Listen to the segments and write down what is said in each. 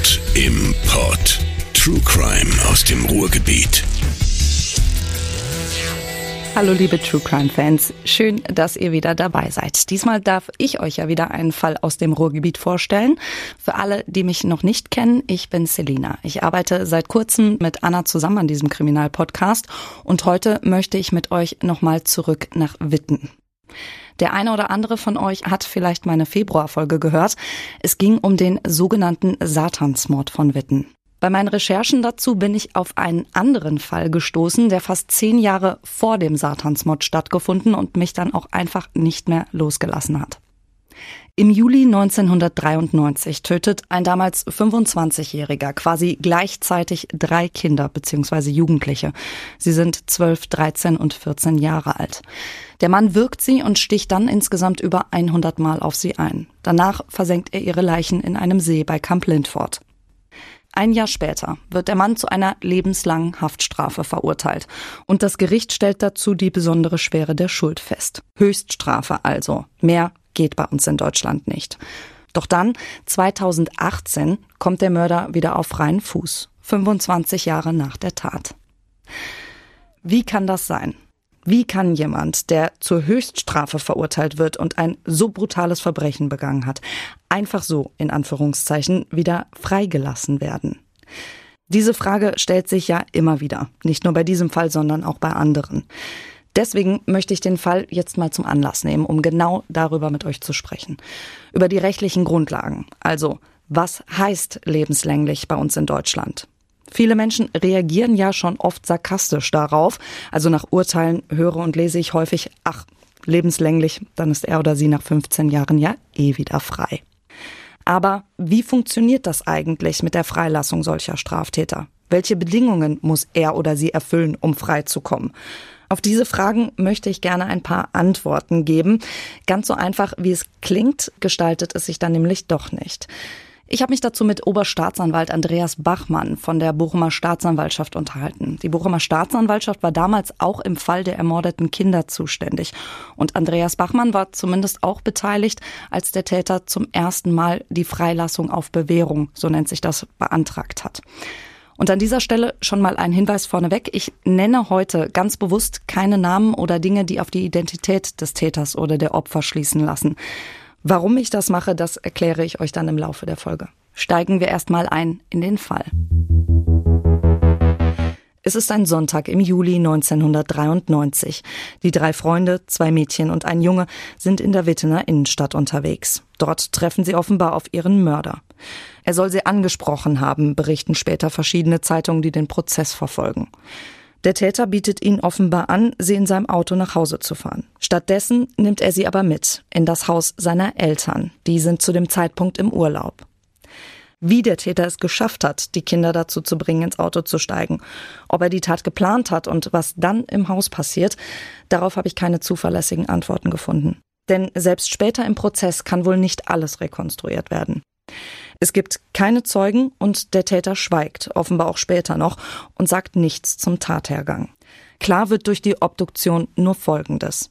Mord im Pod. True Crime aus dem Ruhrgebiet. Hallo liebe True Crime Fans, schön, dass ihr wieder dabei seid. Diesmal darf ich euch ja wieder einen Fall aus dem Ruhrgebiet vorstellen. Für alle, die mich noch nicht kennen, ich bin Selina. Ich arbeite seit kurzem mit Anna zusammen an diesem Kriminalpodcast und heute möchte ich mit euch nochmal zurück nach Witten. Der eine oder andere von euch hat vielleicht meine Februarfolge gehört. Es ging um den sogenannten Satansmord von Witten. Bei meinen Recherchen dazu bin ich auf einen anderen Fall gestoßen, der fast zehn Jahre vor dem Satansmord stattgefunden und mich dann auch einfach nicht mehr losgelassen hat. Im Juli 1993 tötet ein damals 25-Jähriger quasi gleichzeitig drei Kinder bzw. Jugendliche. Sie sind 12, 13 und 14 Jahre alt. Der Mann wirkt sie und sticht dann insgesamt über 100 Mal auf sie ein. Danach versenkt er ihre Leichen in einem See bei Camp Lindford. Ein Jahr später wird der Mann zu einer lebenslangen Haftstrafe verurteilt. Und das Gericht stellt dazu die besondere Schwere der Schuld fest. Höchststrafe also. Mehr geht bei uns in Deutschland nicht. Doch dann, 2018, kommt der Mörder wieder auf freien Fuß. 25 Jahre nach der Tat. Wie kann das sein? Wie kann jemand, der zur Höchststrafe verurteilt wird und ein so brutales Verbrechen begangen hat, einfach so, in Anführungszeichen, wieder freigelassen werden? Diese Frage stellt sich ja immer wieder, nicht nur bei diesem Fall, sondern auch bei anderen. Deswegen möchte ich den Fall jetzt mal zum Anlass nehmen, um genau darüber mit euch zu sprechen. Über die rechtlichen Grundlagen. Also, was heißt lebenslänglich bei uns in Deutschland? Viele Menschen reagieren ja schon oft sarkastisch darauf. Also nach Urteilen höre und lese ich häufig, ach, lebenslänglich, dann ist er oder sie nach 15 Jahren ja eh wieder frei. Aber wie funktioniert das eigentlich mit der Freilassung solcher Straftäter? Welche Bedingungen muss er oder sie erfüllen, um frei zu kommen? Auf diese Fragen möchte ich gerne ein paar Antworten geben. Ganz so einfach, wie es klingt, gestaltet es sich dann nämlich doch nicht. Ich habe mich dazu mit Oberstaatsanwalt Andreas Bachmann von der Bochumer Staatsanwaltschaft unterhalten. Die Bochumer Staatsanwaltschaft war damals auch im Fall der ermordeten Kinder zuständig. Und Andreas Bachmann war zumindest auch beteiligt, als der Täter zum ersten Mal die Freilassung auf Bewährung, so nennt sich das, beantragt hat. Und an dieser Stelle schon mal ein Hinweis vorneweg. Ich nenne heute ganz bewusst keine Namen oder Dinge, die auf die Identität des Täters oder der Opfer schließen lassen. Warum ich das mache, das erkläre ich euch dann im Laufe der Folge. Steigen wir erstmal ein in den Fall. Es ist ein Sonntag im Juli 1993. Die drei Freunde, zwei Mädchen und ein Junge sind in der Wittener Innenstadt unterwegs. Dort treffen sie offenbar auf ihren Mörder. Er soll sie angesprochen haben, berichten später verschiedene Zeitungen, die den Prozess verfolgen. Der Täter bietet ihnen offenbar an, sie in seinem Auto nach Hause zu fahren. Stattdessen nimmt er sie aber mit in das Haus seiner Eltern. Die sind zu dem Zeitpunkt im Urlaub. Wie der Täter es geschafft hat, die Kinder dazu zu bringen, ins Auto zu steigen, ob er die Tat geplant hat und was dann im Haus passiert, darauf habe ich keine zuverlässigen Antworten gefunden. Denn selbst später im Prozess kann wohl nicht alles rekonstruiert werden. Es gibt keine Zeugen und der Täter schweigt, offenbar auch später noch, und sagt nichts zum Tathergang. Klar wird durch die Obduktion nur Folgendes.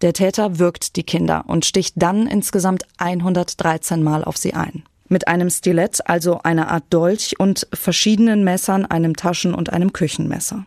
Der Täter wirkt die Kinder und sticht dann insgesamt 113 Mal auf sie ein. Mit einem Stilett, also einer Art Dolch und verschiedenen Messern, einem Taschen- und einem Küchenmesser.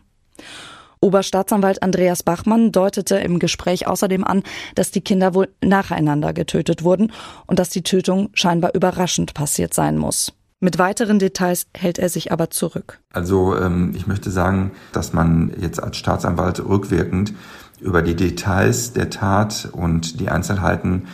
Oberstaatsanwalt Andreas Bachmann deutete im Gespräch außerdem an, dass die Kinder wohl nacheinander getötet wurden und dass die Tötung scheinbar überraschend passiert sein muss. Mit weiteren Details hält er sich aber zurück. Also ähm, ich möchte sagen, dass man jetzt als Staatsanwalt rückwirkend über die Details der Tat und die Einzelheiten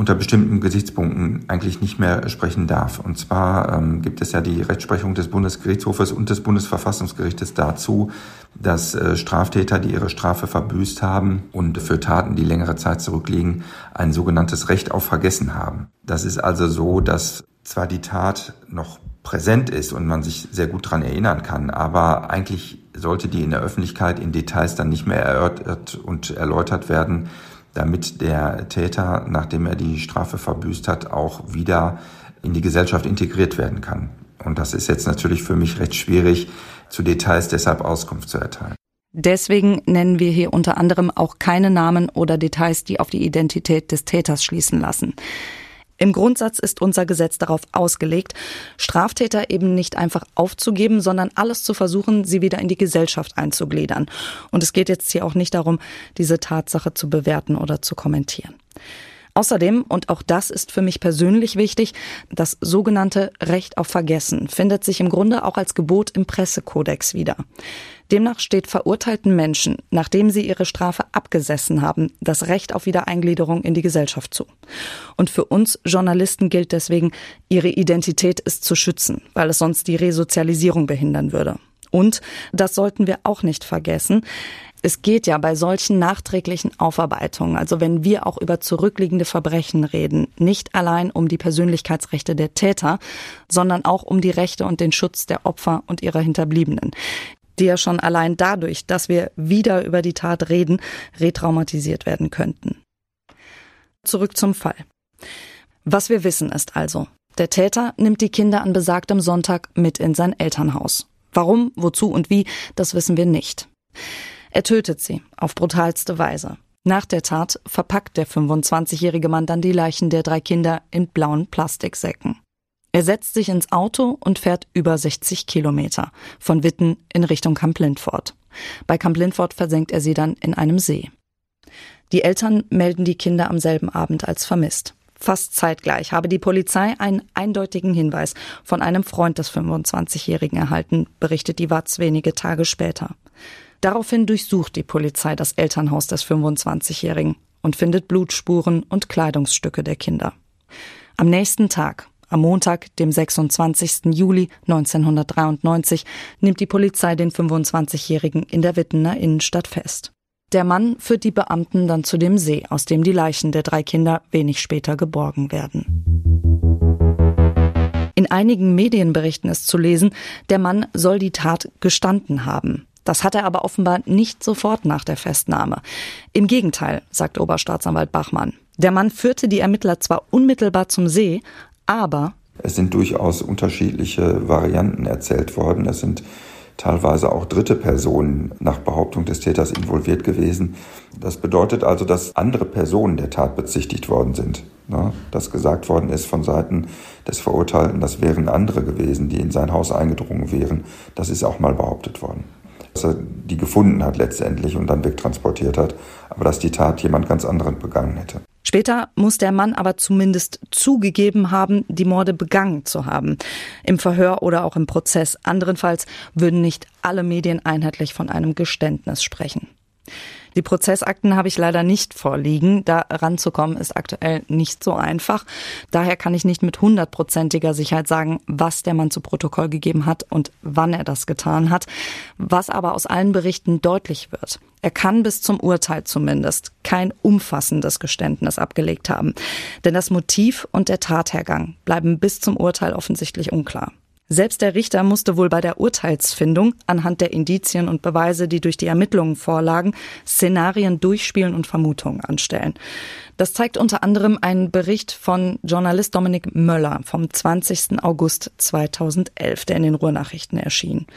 unter bestimmten Gesichtspunkten eigentlich nicht mehr sprechen darf. Und zwar ähm, gibt es ja die Rechtsprechung des Bundesgerichtshofes und des Bundesverfassungsgerichtes dazu, dass äh, Straftäter, die ihre Strafe verbüßt haben und für Taten, die längere Zeit zurückliegen, ein sogenanntes Recht auf Vergessen haben. Das ist also so, dass zwar die Tat noch präsent ist und man sich sehr gut dran erinnern kann, aber eigentlich sollte die in der Öffentlichkeit in Details dann nicht mehr erörtert und erläutert werden, damit der Täter, nachdem er die Strafe verbüßt hat, auch wieder in die Gesellschaft integriert werden kann. Und das ist jetzt natürlich für mich recht schwierig, zu Details deshalb Auskunft zu erteilen. Deswegen nennen wir hier unter anderem auch keine Namen oder Details, die auf die Identität des Täters schließen lassen. Im Grundsatz ist unser Gesetz darauf ausgelegt, Straftäter eben nicht einfach aufzugeben, sondern alles zu versuchen, sie wieder in die Gesellschaft einzugliedern. Und es geht jetzt hier auch nicht darum, diese Tatsache zu bewerten oder zu kommentieren. Außerdem, und auch das ist für mich persönlich wichtig, das sogenannte Recht auf Vergessen findet sich im Grunde auch als Gebot im Pressekodex wieder. Demnach steht verurteilten Menschen, nachdem sie ihre Strafe abgesessen haben, das Recht auf Wiedereingliederung in die Gesellschaft zu. Und für uns Journalisten gilt deswegen, ihre Identität ist zu schützen, weil es sonst die Resozialisierung behindern würde. Und, das sollten wir auch nicht vergessen, es geht ja bei solchen nachträglichen Aufarbeitungen, also wenn wir auch über zurückliegende Verbrechen reden, nicht allein um die Persönlichkeitsrechte der Täter, sondern auch um die Rechte und den Schutz der Opfer und ihrer Hinterbliebenen, die ja schon allein dadurch, dass wir wieder über die Tat reden, retraumatisiert werden könnten. Zurück zum Fall. Was wir wissen ist also, der Täter nimmt die Kinder an besagtem Sonntag mit in sein Elternhaus. Warum, wozu und wie, das wissen wir nicht. Er tötet sie auf brutalste Weise. Nach der Tat verpackt der 25-jährige Mann dann die Leichen der drei Kinder in blauen Plastiksäcken. Er setzt sich ins Auto und fährt über 60 Kilometer von Witten in Richtung Camp Lindford. Bei Camp Lindford versenkt er sie dann in einem See. Die Eltern melden die Kinder am selben Abend als vermisst. Fast zeitgleich habe die Polizei einen eindeutigen Hinweis von einem Freund des 25-Jährigen erhalten, berichtet die Watz wenige Tage später. Daraufhin durchsucht die Polizei das Elternhaus des 25-Jährigen und findet Blutspuren und Kleidungsstücke der Kinder. Am nächsten Tag, am Montag, dem 26. Juli 1993, nimmt die Polizei den 25-Jährigen in der Wittener Innenstadt fest. Der Mann führt die Beamten dann zu dem See, aus dem die Leichen der drei Kinder wenig später geborgen werden. In einigen Medienberichten ist zu lesen, der Mann soll die Tat gestanden haben. Das hat er aber offenbar nicht sofort nach der Festnahme. Im Gegenteil, sagt Oberstaatsanwalt Bachmann. Der Mann führte die Ermittler zwar unmittelbar zum See, aber es sind durchaus unterschiedliche Varianten erzählt worden. Es sind teilweise auch dritte Personen nach Behauptung des Täters involviert gewesen. Das bedeutet also, dass andere Personen der Tat bezichtigt worden sind. Ne? Dass gesagt worden ist von Seiten des Verurteilten, das wären andere gewesen, die in sein Haus eingedrungen wären. Das ist auch mal behauptet worden dass er die gefunden hat letztendlich und dann wegtransportiert hat, aber dass die Tat jemand ganz anderen begangen hätte. Später muss der Mann aber zumindest zugegeben haben, die Morde begangen zu haben. Im Verhör oder auch im Prozess. Anderenfalls würden nicht alle Medien einheitlich von einem Geständnis sprechen. Die Prozessakten habe ich leider nicht vorliegen. Da ranzukommen ist aktuell nicht so einfach. Daher kann ich nicht mit hundertprozentiger Sicherheit sagen, was der Mann zu Protokoll gegeben hat und wann er das getan hat. Was aber aus allen Berichten deutlich wird. Er kann bis zum Urteil zumindest kein umfassendes Geständnis abgelegt haben. Denn das Motiv und der Tathergang bleiben bis zum Urteil offensichtlich unklar. Selbst der Richter musste wohl bei der Urteilsfindung anhand der Indizien und Beweise, die durch die Ermittlungen vorlagen, Szenarien durchspielen und Vermutungen anstellen. Das zeigt unter anderem ein Bericht von Journalist Dominik Möller vom 20. August 2011, der in den Ruhrnachrichten erschien.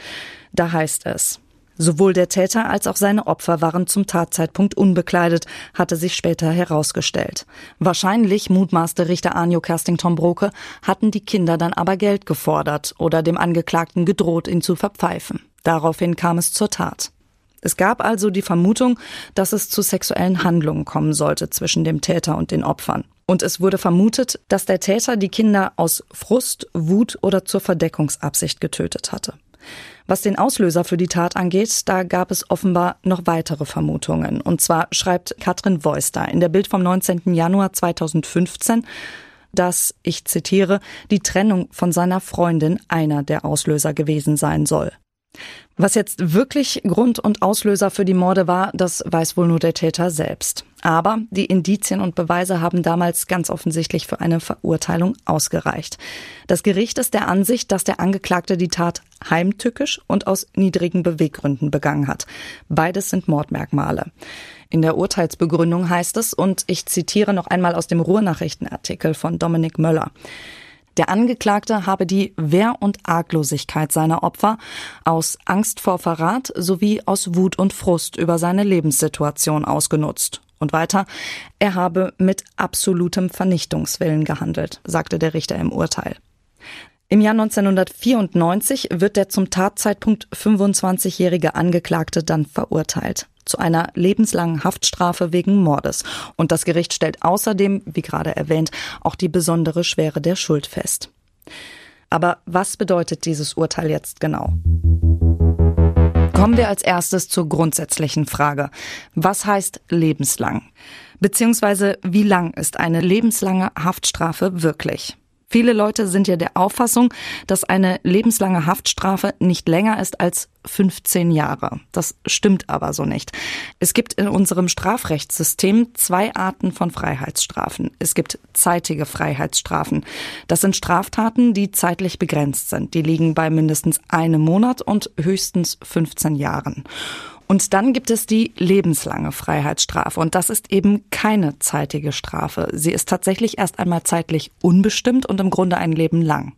Da heißt es, Sowohl der Täter als auch seine Opfer waren zum Tatzeitpunkt unbekleidet, hatte sich später herausgestellt. Wahrscheinlich, mutmaßte Richter Anjo Kerstington Broke, hatten die Kinder dann aber Geld gefordert oder dem Angeklagten gedroht, ihn zu verpfeifen. Daraufhin kam es zur Tat. Es gab also die Vermutung, dass es zu sexuellen Handlungen kommen sollte zwischen dem Täter und den Opfern. Und es wurde vermutet, dass der Täter die Kinder aus Frust, Wut oder zur Verdeckungsabsicht getötet hatte. Was den Auslöser für die Tat angeht, da gab es offenbar noch weitere Vermutungen. Und zwar schreibt Katrin Voister in der Bild vom 19. Januar 2015, dass, ich zitiere, die Trennung von seiner Freundin einer der Auslöser gewesen sein soll. Was jetzt wirklich Grund und Auslöser für die Morde war, das weiß wohl nur der Täter selbst. Aber die Indizien und Beweise haben damals ganz offensichtlich für eine Verurteilung ausgereicht. Das Gericht ist der Ansicht, dass der Angeklagte die Tat heimtückisch und aus niedrigen Beweggründen begangen hat. Beides sind Mordmerkmale. In der Urteilsbegründung heißt es, und ich zitiere noch einmal aus dem Ruhrnachrichtenartikel von Dominik Möller, der Angeklagte habe die Wehr- und Arglosigkeit seiner Opfer aus Angst vor Verrat sowie aus Wut und Frust über seine Lebenssituation ausgenutzt Und weiter, er habe mit absolutem Vernichtungswillen gehandelt, sagte der Richter im Urteil. Im Jahr 1994 wird der zum Tatzeitpunkt 25-jährige Angeklagte dann verurteilt zu einer lebenslangen Haftstrafe wegen Mordes. Und das Gericht stellt außerdem, wie gerade erwähnt, auch die besondere Schwere der Schuld fest. Aber was bedeutet dieses Urteil jetzt genau? Kommen wir als erstes zur grundsätzlichen Frage. Was heißt lebenslang? Beziehungsweise wie lang ist eine lebenslange Haftstrafe wirklich? Viele Leute sind ja der Auffassung, dass eine lebenslange Haftstrafe nicht länger ist als 15 Jahre. Das stimmt aber so nicht. Es gibt in unserem Strafrechtssystem zwei Arten von Freiheitsstrafen. Es gibt zeitige Freiheitsstrafen. Das sind Straftaten, die zeitlich begrenzt sind. Die liegen bei mindestens einem Monat und höchstens 15 Jahren. Und dann gibt es die lebenslange Freiheitsstrafe. Und das ist eben keine zeitige Strafe. Sie ist tatsächlich erst einmal zeitlich unbestimmt und im Grunde ein Leben lang.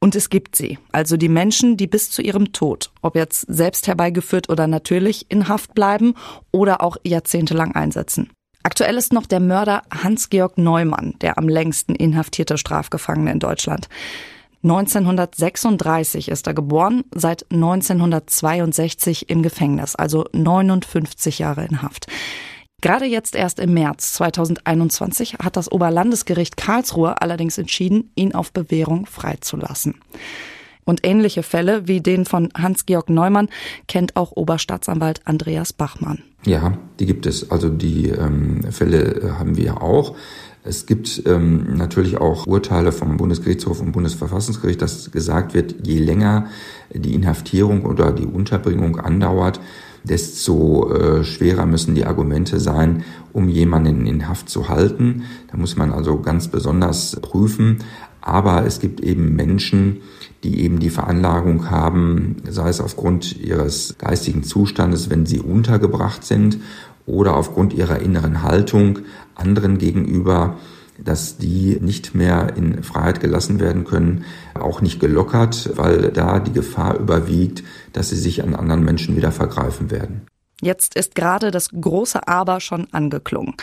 Und es gibt sie, also die Menschen, die bis zu ihrem Tod, ob jetzt selbst herbeigeführt oder natürlich, in Haft bleiben oder auch jahrzehntelang einsetzen. Aktuell ist noch der Mörder Hans-Georg Neumann, der am längsten inhaftierte Strafgefangene in Deutschland. 1936 ist er geboren, seit 1962 im Gefängnis, also 59 Jahre in Haft. Gerade jetzt erst im März 2021 hat das Oberlandesgericht Karlsruhe allerdings entschieden, ihn auf Bewährung freizulassen. Und ähnliche Fälle wie den von Hans-Georg Neumann kennt auch Oberstaatsanwalt Andreas Bachmann. Ja, die gibt es. Also die ähm, Fälle äh, haben wir auch. Es gibt ähm, natürlich auch Urteile vom Bundesgerichtshof und Bundesverfassungsgericht, dass gesagt wird, je länger die Inhaftierung oder die Unterbringung andauert, desto äh, schwerer müssen die Argumente sein, um jemanden in Haft zu halten. Da muss man also ganz besonders prüfen. Aber es gibt eben Menschen, die eben die Veranlagung haben, sei es aufgrund ihres geistigen Zustandes, wenn sie untergebracht sind oder aufgrund ihrer inneren Haltung anderen gegenüber, dass die nicht mehr in Freiheit gelassen werden können, auch nicht gelockert, weil da die Gefahr überwiegt, dass sie sich an anderen Menschen wieder vergreifen werden. Jetzt ist gerade das große Aber schon angeklungen.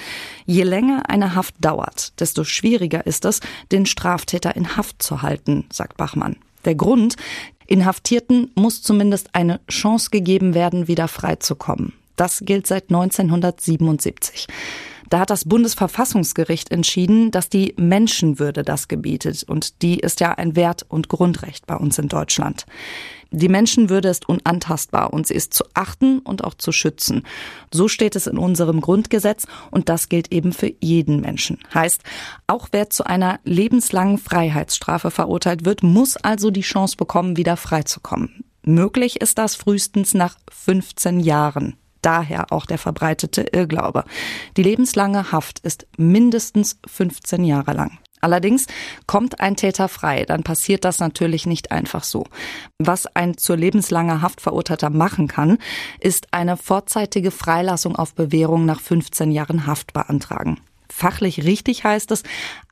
Je länger eine Haft dauert, desto schwieriger ist es, den Straftäter in Haft zu halten, sagt Bachmann. Der Grund, Inhaftierten muss zumindest eine Chance gegeben werden, wieder freizukommen. Das gilt seit 1977. Da hat das Bundesverfassungsgericht entschieden, dass die Menschenwürde das gebietet. Und die ist ja ein Wert und Grundrecht bei uns in Deutschland. Die Menschenwürde ist unantastbar und sie ist zu achten und auch zu schützen. So steht es in unserem Grundgesetz und das gilt eben für jeden Menschen. Heißt, auch wer zu einer lebenslangen Freiheitsstrafe verurteilt wird, muss also die Chance bekommen, wieder freizukommen. Möglich ist das frühestens nach 15 Jahren. Daher auch der verbreitete Irrglaube. Die lebenslange Haft ist mindestens 15 Jahre lang. Allerdings kommt ein Täter frei, dann passiert das natürlich nicht einfach so. Was ein zur lebenslanger Haft verurteilter machen kann, ist eine vorzeitige Freilassung auf Bewährung nach 15 Jahren Haft beantragen. Fachlich richtig heißt es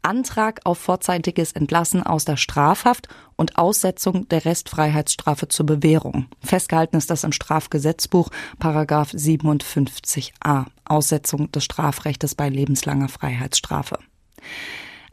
Antrag auf vorzeitiges Entlassen aus der Strafhaft und Aussetzung der Restfreiheitsstrafe zur Bewährung. Festgehalten ist das im Strafgesetzbuch Paragraph 57a Aussetzung des Strafrechtes bei lebenslanger Freiheitsstrafe.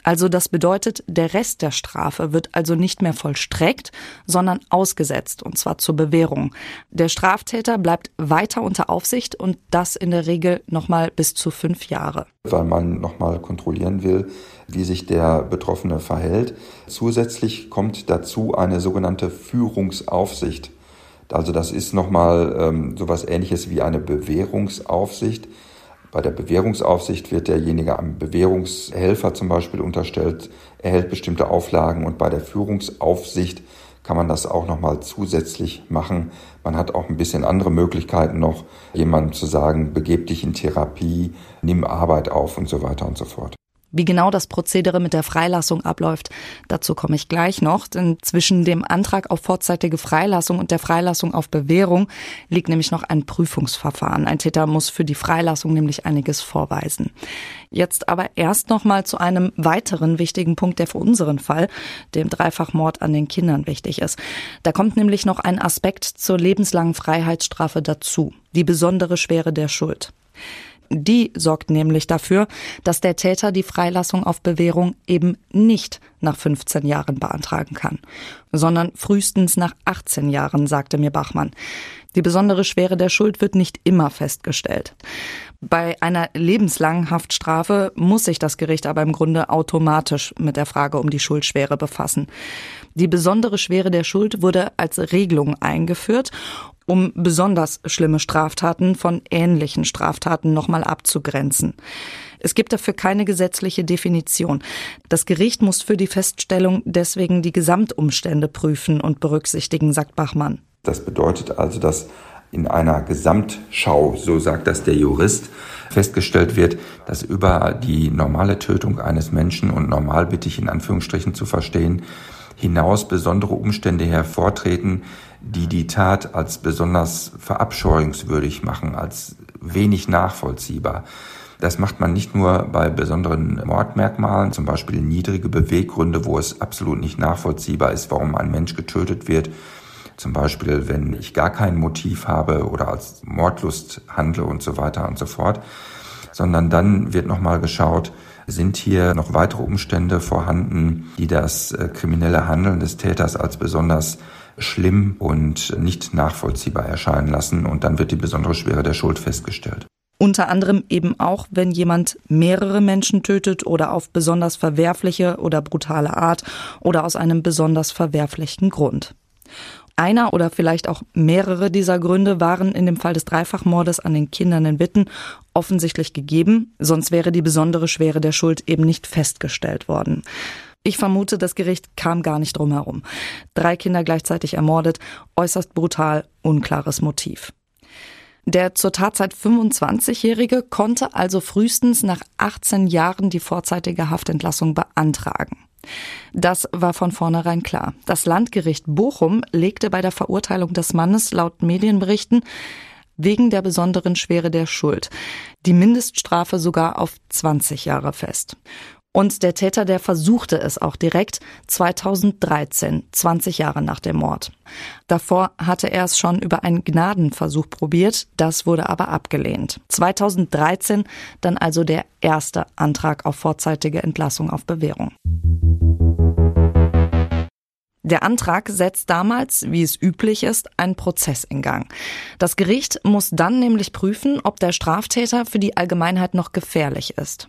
Also das bedeutet, der Rest der Strafe wird also nicht mehr vollstreckt, sondern ausgesetzt, und zwar zur Bewährung. Der Straftäter bleibt weiter unter Aufsicht und das in der Regel nochmal bis zu fünf Jahre. Weil man nochmal kontrollieren will, wie sich der Betroffene verhält. Zusätzlich kommt dazu eine sogenannte Führungsaufsicht. Also das ist nochmal ähm, sowas ähnliches wie eine Bewährungsaufsicht. Bei der Bewährungsaufsicht wird derjenige einem Bewährungshelfer zum Beispiel unterstellt, erhält bestimmte Auflagen und bei der Führungsaufsicht kann man das auch nochmal zusätzlich machen. Man hat auch ein bisschen andere Möglichkeiten noch, jemandem zu sagen, begeb dich in Therapie, nimm Arbeit auf und so weiter und so fort. Wie genau das Prozedere mit der Freilassung abläuft, dazu komme ich gleich noch, denn zwischen dem Antrag auf vorzeitige Freilassung und der Freilassung auf Bewährung liegt nämlich noch ein Prüfungsverfahren. Ein Täter muss für die Freilassung nämlich einiges vorweisen. Jetzt aber erst noch mal zu einem weiteren wichtigen Punkt, der für unseren Fall, dem Dreifachmord an den Kindern wichtig ist. Da kommt nämlich noch ein Aspekt zur lebenslangen Freiheitsstrafe dazu, die besondere Schwere der Schuld. Die sorgt nämlich dafür, dass der Täter die Freilassung auf Bewährung eben nicht nach 15 Jahren beantragen kann, sondern frühestens nach 18 Jahren, sagte mir Bachmann. Die besondere Schwere der Schuld wird nicht immer festgestellt. Bei einer lebenslangen Haftstrafe muss sich das Gericht aber im Grunde automatisch mit der Frage um die Schuldschwere befassen. Die besondere Schwere der Schuld wurde als Regelung eingeführt um besonders schlimme Straftaten von ähnlichen Straftaten nochmal abzugrenzen. Es gibt dafür keine gesetzliche Definition. Das Gericht muss für die Feststellung deswegen die Gesamtumstände prüfen und berücksichtigen, sagt Bachmann. Das bedeutet also, dass in einer Gesamtschau, so sagt das der Jurist, festgestellt wird, dass über die normale Tötung eines Menschen und normal bitte ich in Anführungsstrichen zu verstehen, hinaus besondere Umstände hervortreten, die die Tat als besonders verabscheuungswürdig machen, als wenig nachvollziehbar. Das macht man nicht nur bei besonderen Mordmerkmalen, zum Beispiel niedrige Beweggründe, wo es absolut nicht nachvollziehbar ist, warum ein Mensch getötet wird. Zum Beispiel, wenn ich gar kein Motiv habe oder als Mordlust handle und so weiter und so fort. Sondern dann wird nochmal geschaut, sind hier noch weitere Umstände vorhanden, die das äh, kriminelle Handeln des Täters als besonders schlimm und nicht nachvollziehbar erscheinen lassen und dann wird die besondere Schwere der Schuld festgestellt. Unter anderem eben auch, wenn jemand mehrere Menschen tötet oder auf besonders verwerfliche oder brutale Art oder aus einem besonders verwerflichen Grund. Einer oder vielleicht auch mehrere dieser Gründe waren in dem Fall des Dreifachmordes an den Kindern in Witten offensichtlich gegeben, sonst wäre die besondere Schwere der Schuld eben nicht festgestellt worden. Ich vermute, das Gericht kam gar nicht drum herum. Drei Kinder gleichzeitig ermordet, äußerst brutal, unklares Motiv. Der zur Tatzeit 25-Jährige konnte also frühestens nach 18 Jahren die vorzeitige Haftentlassung beantragen. Das war von vornherein klar. Das Landgericht Bochum legte bei der Verurteilung des Mannes laut Medienberichten wegen der besonderen Schwere der Schuld die Mindeststrafe sogar auf 20 Jahre fest. Und der Täter, der versuchte es auch direkt 2013, 20 Jahre nach dem Mord. Davor hatte er es schon über einen Gnadenversuch probiert, das wurde aber abgelehnt. 2013 dann also der erste Antrag auf vorzeitige Entlassung auf Bewährung. Der Antrag setzt damals, wie es üblich ist, einen Prozess in Gang. Das Gericht muss dann nämlich prüfen, ob der Straftäter für die Allgemeinheit noch gefährlich ist.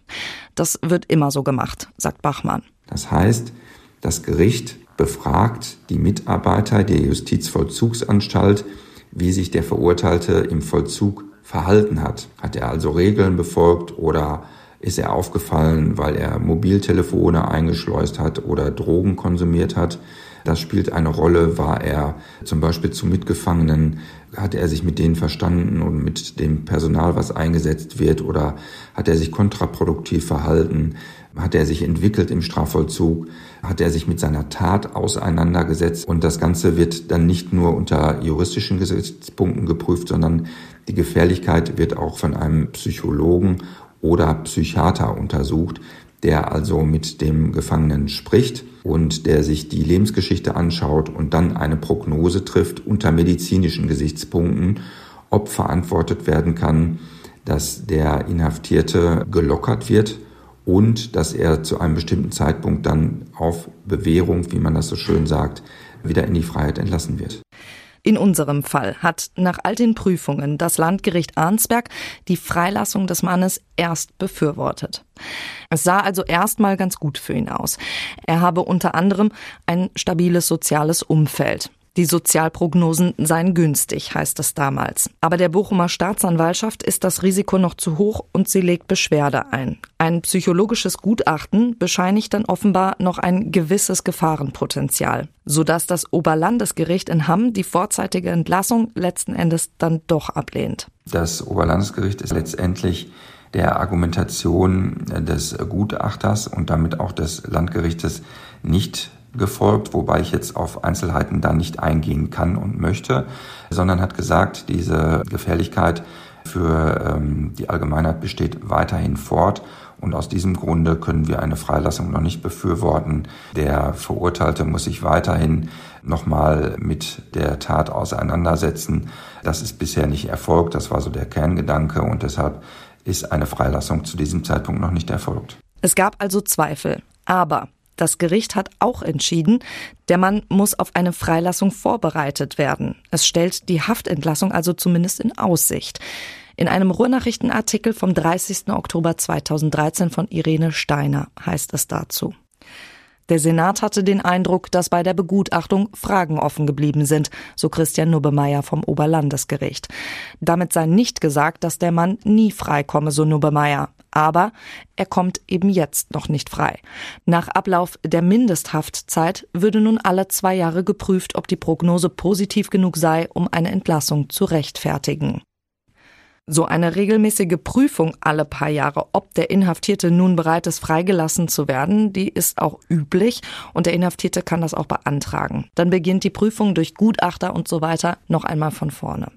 Das wird immer so gemacht, sagt Bachmann. Das heißt, das Gericht befragt die Mitarbeiter der Justizvollzugsanstalt, wie sich der Verurteilte im Vollzug verhalten hat. Hat er also Regeln befolgt oder ist er aufgefallen, weil er Mobiltelefone eingeschleust hat oder Drogen konsumiert hat? Das spielt eine Rolle. War er zum Beispiel zu Mitgefangenen, hat er sich mit denen verstanden und mit dem Personal, was eingesetzt wird, oder hat er sich kontraproduktiv verhalten? Hat er sich entwickelt im Strafvollzug? Hat er sich mit seiner Tat auseinandergesetzt? Und das Ganze wird dann nicht nur unter juristischen Gesichtspunkten geprüft, sondern die Gefährlichkeit wird auch von einem Psychologen oder Psychiater untersucht, der also mit dem Gefangenen spricht und der sich die Lebensgeschichte anschaut und dann eine Prognose trifft unter medizinischen Gesichtspunkten, ob verantwortet werden kann, dass der Inhaftierte gelockert wird und dass er zu einem bestimmten Zeitpunkt dann auf Bewährung, wie man das so schön sagt, wieder in die Freiheit entlassen wird. In unserem Fall hat nach all den Prüfungen das Landgericht Arnsberg die Freilassung des Mannes erst befürwortet. Es sah also erstmal ganz gut für ihn aus. Er habe unter anderem ein stabiles soziales Umfeld. Die Sozialprognosen seien günstig, heißt es damals. Aber der Bochumer Staatsanwaltschaft ist das Risiko noch zu hoch und sie legt Beschwerde ein. Ein psychologisches Gutachten bescheinigt dann offenbar noch ein gewisses Gefahrenpotenzial, sodass das Oberlandesgericht in Hamm die vorzeitige Entlassung letzten Endes dann doch ablehnt. Das Oberlandesgericht ist letztendlich der Argumentation des Gutachters und damit auch des Landgerichtes nicht gefolgt, wobei ich jetzt auf Einzelheiten da nicht eingehen kann und möchte, sondern hat gesagt, diese Gefährlichkeit für ähm, die Allgemeinheit besteht weiterhin fort und aus diesem Grunde können wir eine Freilassung noch nicht befürworten. Der Verurteilte muss sich weiterhin nochmal mit der Tat auseinandersetzen. Das ist bisher nicht erfolgt. Das war so der Kerngedanke und deshalb ist eine Freilassung zu diesem Zeitpunkt noch nicht erfolgt. Es gab also Zweifel. Aber das Gericht hat auch entschieden, der Mann muss auf eine Freilassung vorbereitet werden. Es stellt die Haftentlassung also zumindest in Aussicht. In einem Ruhrnachrichtenartikel vom 30. Oktober 2013 von Irene Steiner heißt es dazu. Der Senat hatte den Eindruck, dass bei der Begutachtung Fragen offen geblieben sind, so Christian Nubemeier vom Oberlandesgericht. Damit sei nicht gesagt, dass der Mann nie freikomme, so Nubemeier. Aber er kommt eben jetzt noch nicht frei. Nach Ablauf der Mindesthaftzeit würde nun alle zwei Jahre geprüft, ob die Prognose positiv genug sei, um eine Entlassung zu rechtfertigen. So eine regelmäßige Prüfung alle paar Jahre, ob der Inhaftierte nun bereit ist, freigelassen zu werden, die ist auch üblich und der Inhaftierte kann das auch beantragen. Dann beginnt die Prüfung durch Gutachter und so weiter noch einmal von vorne.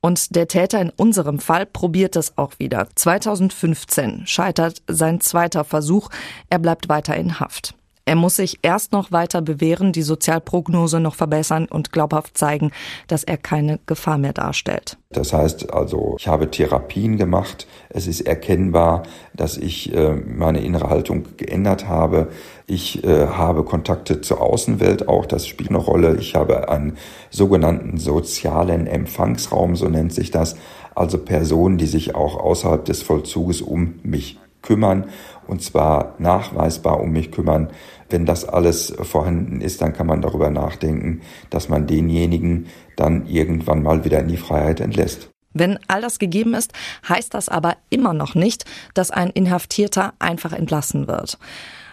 Und der Täter in unserem Fall probiert es auch wieder. 2015 scheitert sein zweiter Versuch. Er bleibt weiter in Haft. Er muss sich erst noch weiter bewähren, die Sozialprognose noch verbessern und glaubhaft zeigen, dass er keine Gefahr mehr darstellt. Das heißt also, ich habe Therapien gemacht. Es ist erkennbar, dass ich äh, meine innere Haltung geändert habe. Ich äh, habe Kontakte zur Außenwelt auch, das spielt eine Rolle. Ich habe einen sogenannten sozialen Empfangsraum, so nennt sich das. Also Personen, die sich auch außerhalb des Vollzuges um mich kümmern und zwar nachweisbar um mich kümmern. Wenn das alles vorhanden ist, dann kann man darüber nachdenken, dass man denjenigen dann irgendwann mal wieder in die Freiheit entlässt. Wenn all das gegeben ist, heißt das aber immer noch nicht, dass ein Inhaftierter einfach entlassen wird.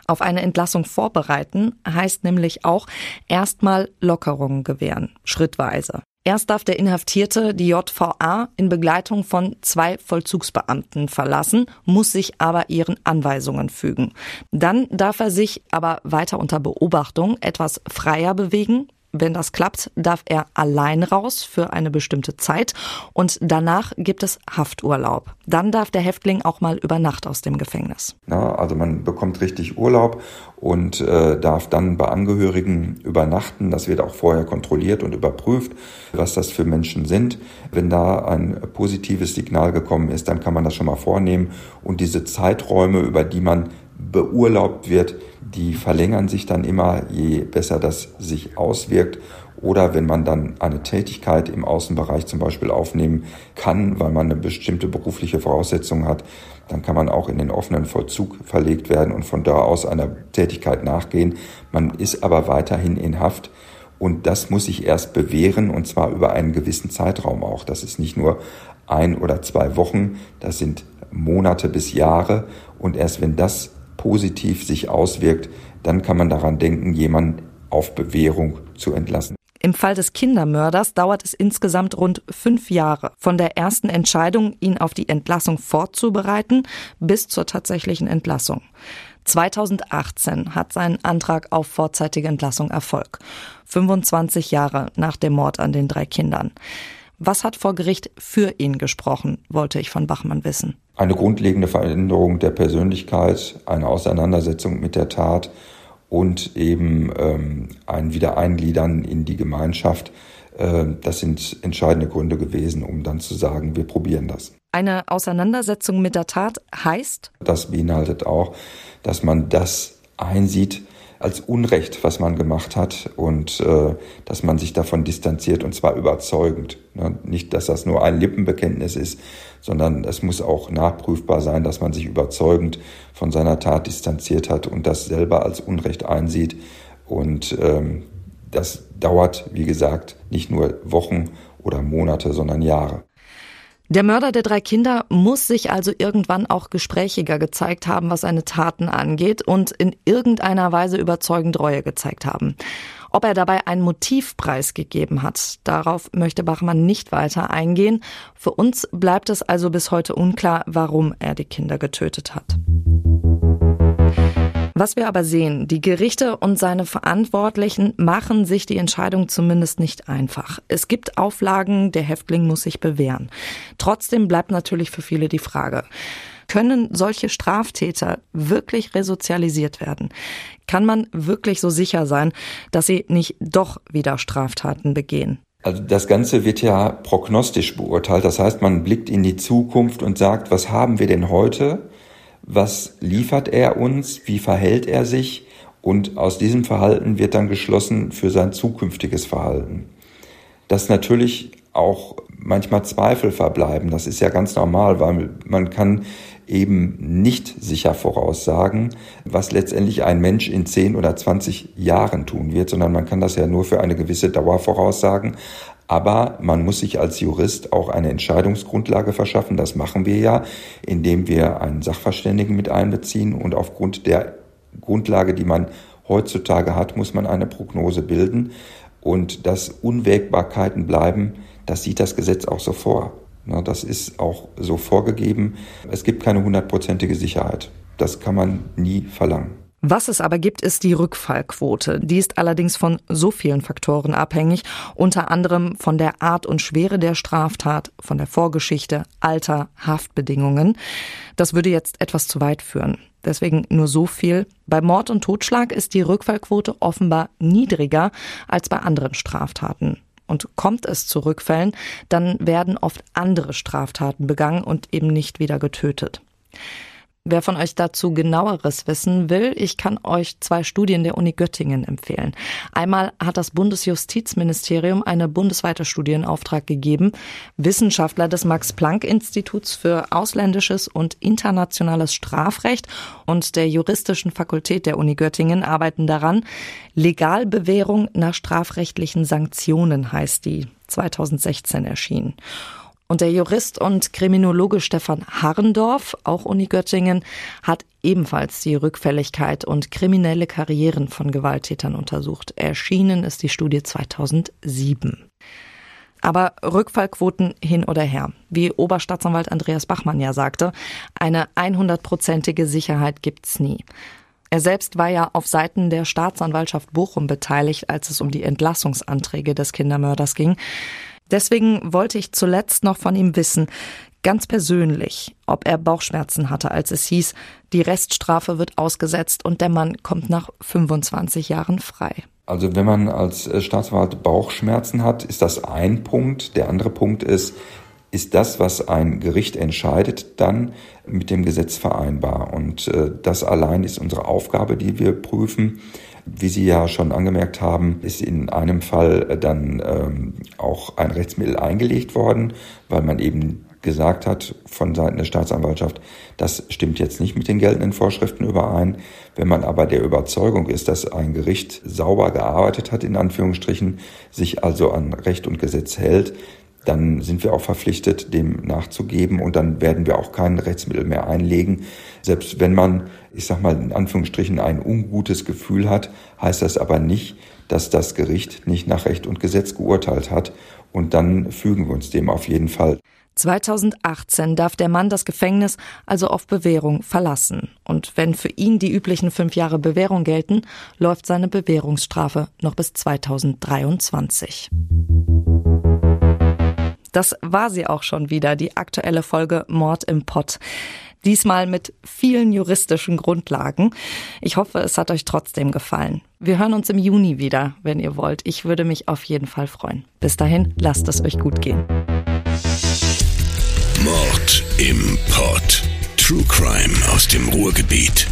Auf eine Entlassung vorbereiten heißt nämlich auch erstmal Lockerungen gewähren, schrittweise. Erst darf der Inhaftierte die JVA in Begleitung von zwei Vollzugsbeamten verlassen, muss sich aber ihren Anweisungen fügen. Dann darf er sich aber weiter unter Beobachtung etwas freier bewegen, wenn das klappt, darf er allein raus für eine bestimmte Zeit und danach gibt es Hafturlaub. Dann darf der Häftling auch mal über Nacht aus dem Gefängnis. Ja, also man bekommt richtig Urlaub und äh, darf dann bei Angehörigen übernachten. Das wird auch vorher kontrolliert und überprüft, was das für Menschen sind. Wenn da ein positives Signal gekommen ist, dann kann man das schon mal vornehmen und diese Zeiträume, über die man beurlaubt wird, die verlängern sich dann immer, je besser das sich auswirkt. Oder wenn man dann eine Tätigkeit im Außenbereich zum Beispiel aufnehmen kann, weil man eine bestimmte berufliche Voraussetzung hat, dann kann man auch in den offenen Vollzug verlegt werden und von da aus einer Tätigkeit nachgehen. Man ist aber weiterhin in Haft. Und das muss sich erst bewähren und zwar über einen gewissen Zeitraum auch. Das ist nicht nur ein oder zwei Wochen, das sind Monate bis Jahre. Und erst wenn das positiv sich auswirkt, dann kann man daran denken, jemanden auf Bewährung zu entlassen. Im Fall des Kindermörders dauert es insgesamt rund fünf Jahre von der ersten Entscheidung, ihn auf die Entlassung vorzubereiten, bis zur tatsächlichen Entlassung. 2018 hat sein Antrag auf vorzeitige Entlassung Erfolg. 25 Jahre nach dem Mord an den drei Kindern. Was hat vor Gericht für ihn gesprochen, wollte ich von Bachmann wissen. Eine grundlegende Veränderung der Persönlichkeit, eine Auseinandersetzung mit der Tat und eben ähm, ein Wiedereingliedern in die Gemeinschaft. Äh, das sind entscheidende Gründe gewesen, um dann zu sagen, wir probieren das. Eine Auseinandersetzung mit der Tat heißt? Das beinhaltet auch, dass man das einsieht, als Unrecht, was man gemacht hat und äh, dass man sich davon distanziert und zwar überzeugend. Ne? Nicht, dass das nur ein Lippenbekenntnis ist, sondern es muss auch nachprüfbar sein, dass man sich überzeugend von seiner Tat distanziert hat und das selber als Unrecht einsieht. Und ähm, das dauert, wie gesagt, nicht nur Wochen oder Monate, sondern Jahre. Der Mörder der drei Kinder muss sich also irgendwann auch gesprächiger gezeigt haben, was seine Taten angeht und in irgendeiner Weise überzeugend Reue gezeigt haben. Ob er dabei einen Motivpreis gegeben hat, darauf möchte Bachmann nicht weiter eingehen. Für uns bleibt es also bis heute unklar, warum er die Kinder getötet hat. Was wir aber sehen, die Gerichte und seine Verantwortlichen machen sich die Entscheidung zumindest nicht einfach. Es gibt Auflagen, der Häftling muss sich bewähren. Trotzdem bleibt natürlich für viele die Frage, können solche Straftäter wirklich resozialisiert werden? Kann man wirklich so sicher sein, dass sie nicht doch wieder Straftaten begehen? Also das Ganze wird ja prognostisch beurteilt. Das heißt, man blickt in die Zukunft und sagt, was haben wir denn heute? Was liefert er uns? Wie verhält er sich? Und aus diesem Verhalten wird dann geschlossen für sein zukünftiges Verhalten. Dass natürlich auch manchmal Zweifel verbleiben. Das ist ja ganz normal, weil man kann eben nicht sicher voraussagen, was letztendlich ein Mensch in 10 oder 20 Jahren tun wird, sondern man kann das ja nur für eine gewisse Dauer voraussagen. Aber man muss sich als Jurist auch eine Entscheidungsgrundlage verschaffen. Das machen wir ja, indem wir einen Sachverständigen mit einbeziehen und aufgrund der Grundlage, die man heutzutage hat, muss man eine Prognose bilden. Und dass Unwägbarkeiten bleiben, das sieht das Gesetz auch so vor. Das ist auch so vorgegeben. Es gibt keine hundertprozentige Sicherheit. Das kann man nie verlangen. Was es aber gibt, ist die Rückfallquote. Die ist allerdings von so vielen Faktoren abhängig, unter anderem von der Art und Schwere der Straftat, von der Vorgeschichte, Alter, Haftbedingungen. Das würde jetzt etwas zu weit führen. Deswegen nur so viel. Bei Mord und Totschlag ist die Rückfallquote offenbar niedriger als bei anderen Straftaten. Und kommt es zu Rückfällen, dann werden oft andere Straftaten begangen und eben nicht wieder getötet. Wer von euch dazu genaueres wissen will, ich kann euch zwei Studien der Uni Göttingen empfehlen. Einmal hat das Bundesjustizministerium eine bundesweite Studie in Auftrag gegeben. Wissenschaftler des Max-Planck-Instituts für ausländisches und internationales Strafrecht und der juristischen Fakultät der Uni Göttingen arbeiten daran. Legalbewährung nach strafrechtlichen Sanktionen heißt die, 2016 erschienen. Und der Jurist und Kriminologe Stefan Harrendorf, auch Uni Göttingen, hat ebenfalls die Rückfälligkeit und kriminelle Karrieren von Gewalttätern untersucht. Erschienen ist die Studie 2007. Aber Rückfallquoten hin oder her. Wie Oberstaatsanwalt Andreas Bachmann ja sagte, eine 100-prozentige Sicherheit gibt's nie. Er selbst war ja auf Seiten der Staatsanwaltschaft Bochum beteiligt, als es um die Entlassungsanträge des Kindermörders ging. Deswegen wollte ich zuletzt noch von ihm wissen, ganz persönlich, ob er Bauchschmerzen hatte, als es hieß, die Reststrafe wird ausgesetzt und der Mann kommt nach 25 Jahren frei. Also wenn man als äh, Staatsanwalt Bauchschmerzen hat, ist das ein Punkt. Der andere Punkt ist, ist das, was ein Gericht entscheidet, dann mit dem Gesetz vereinbar. Und äh, das allein ist unsere Aufgabe, die wir prüfen. Wie Sie ja schon angemerkt haben, ist in einem Fall dann ähm, auch ein Rechtsmittel eingelegt worden, weil man eben gesagt hat von Seiten der Staatsanwaltschaft, das stimmt jetzt nicht mit den geltenden Vorschriften überein. Wenn man aber der Überzeugung ist, dass ein Gericht sauber gearbeitet hat, in Anführungsstrichen, sich also an Recht und Gesetz hält, dann sind wir auch verpflichtet, dem nachzugeben und dann werden wir auch kein Rechtsmittel mehr einlegen. Selbst wenn man, ich sag mal in Anführungsstrichen, ein ungutes Gefühl hat, heißt das aber nicht, dass das Gericht nicht nach Recht und Gesetz geurteilt hat und dann fügen wir uns dem auf jeden Fall. 2018 darf der Mann das Gefängnis also auf Bewährung verlassen. Und wenn für ihn die üblichen fünf Jahre Bewährung gelten, läuft seine Bewährungsstrafe noch bis 2023. Das war sie auch schon wieder, die aktuelle Folge Mord im Pott. Diesmal mit vielen juristischen Grundlagen. Ich hoffe, es hat euch trotzdem gefallen. Wir hören uns im Juni wieder, wenn ihr wollt. Ich würde mich auf jeden Fall freuen. Bis dahin, lasst es euch gut gehen. Mord im Pott. True Crime aus dem Ruhrgebiet.